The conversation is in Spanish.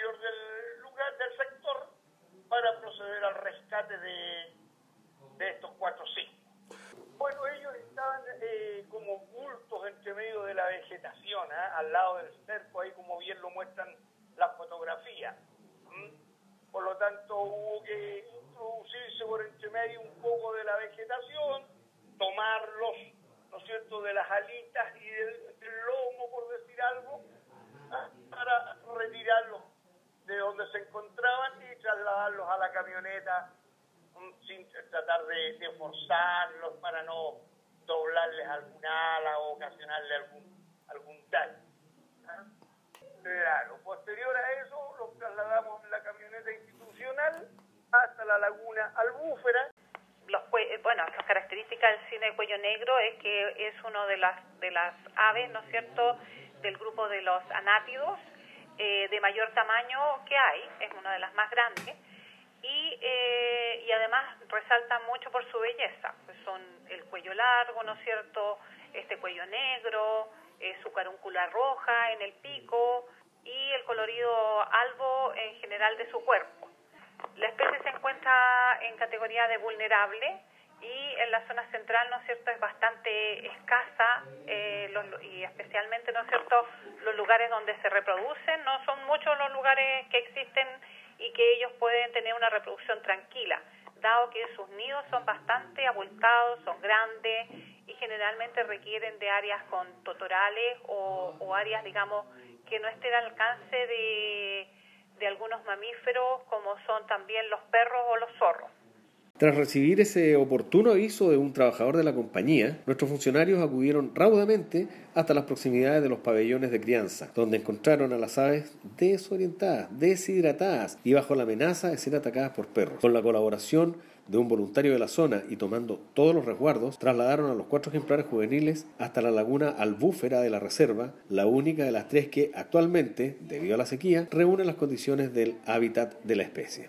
interior del lugar, del sector, para proceder al rescate de, de estos cuatro cinco. Bueno, ellos estaban eh, como bultos entre medio de la vegetación, ¿ah? al lado del cerco, ahí como bien lo muestran las fotografías. Por lo tanto, hubo que introducirse por entre medio un poco de la vegetación, tomarlos, ¿no es cierto?, de las alitas y del, lomo, por decir algo, ¿ah? para retirarlos de donde se encontraban y trasladarlos a la camioneta sin tratar de, forzarlos para no doblarles alguna ala o ocasionarle algún, algún daño. Claro, posterior a eso los trasladamos en la camioneta institucional hasta la laguna Albúfera. Los, eh, bueno, las características del cine de cuello negro es que es uno de las, de las aves, ¿no es cierto?, del grupo de los anátidos, eh, de mayor tamaño que hay, es una de las más grandes y, eh, y además resalta mucho por su belleza, pues son el cuello largo, ¿no es cierto?, este cuello negro, eh, su carúncula roja en el pico y el colorido albo en general de su cuerpo. La especie se encuentra en categoría de vulnerable y en la zona central, ¿no es cierto?, es bastante escasa eh, y especialmente, ¿no es cierto?, los lugares donde se reproducen, no son muchos los lugares que existen y que ellos pueden tener una reproducción tranquila, dado que sus nidos son bastante abultados, son grandes y generalmente requieren de áreas con totorales o, áreas, digamos, que no estén al alcance de, algunos mamíferos como son también los perros o los zorros. Tras recibir ese oportuno aviso de un trabajador de la compañía, nuestros funcionarios acudieron raudamente hasta las proximidades de los pabellones de crianza, donde encontraron a las aves desorientadas, deshidratadas y bajo la amenaza de ser atacadas por perros. Con la colaboración de un voluntario de la zona y tomando todos los resguardos, trasladaron a los cuatro ejemplares juveniles hasta la laguna albúfera de la reserva, la única de las tres que actualmente, debido a la sequía, reúne las condiciones del hábitat de la especie.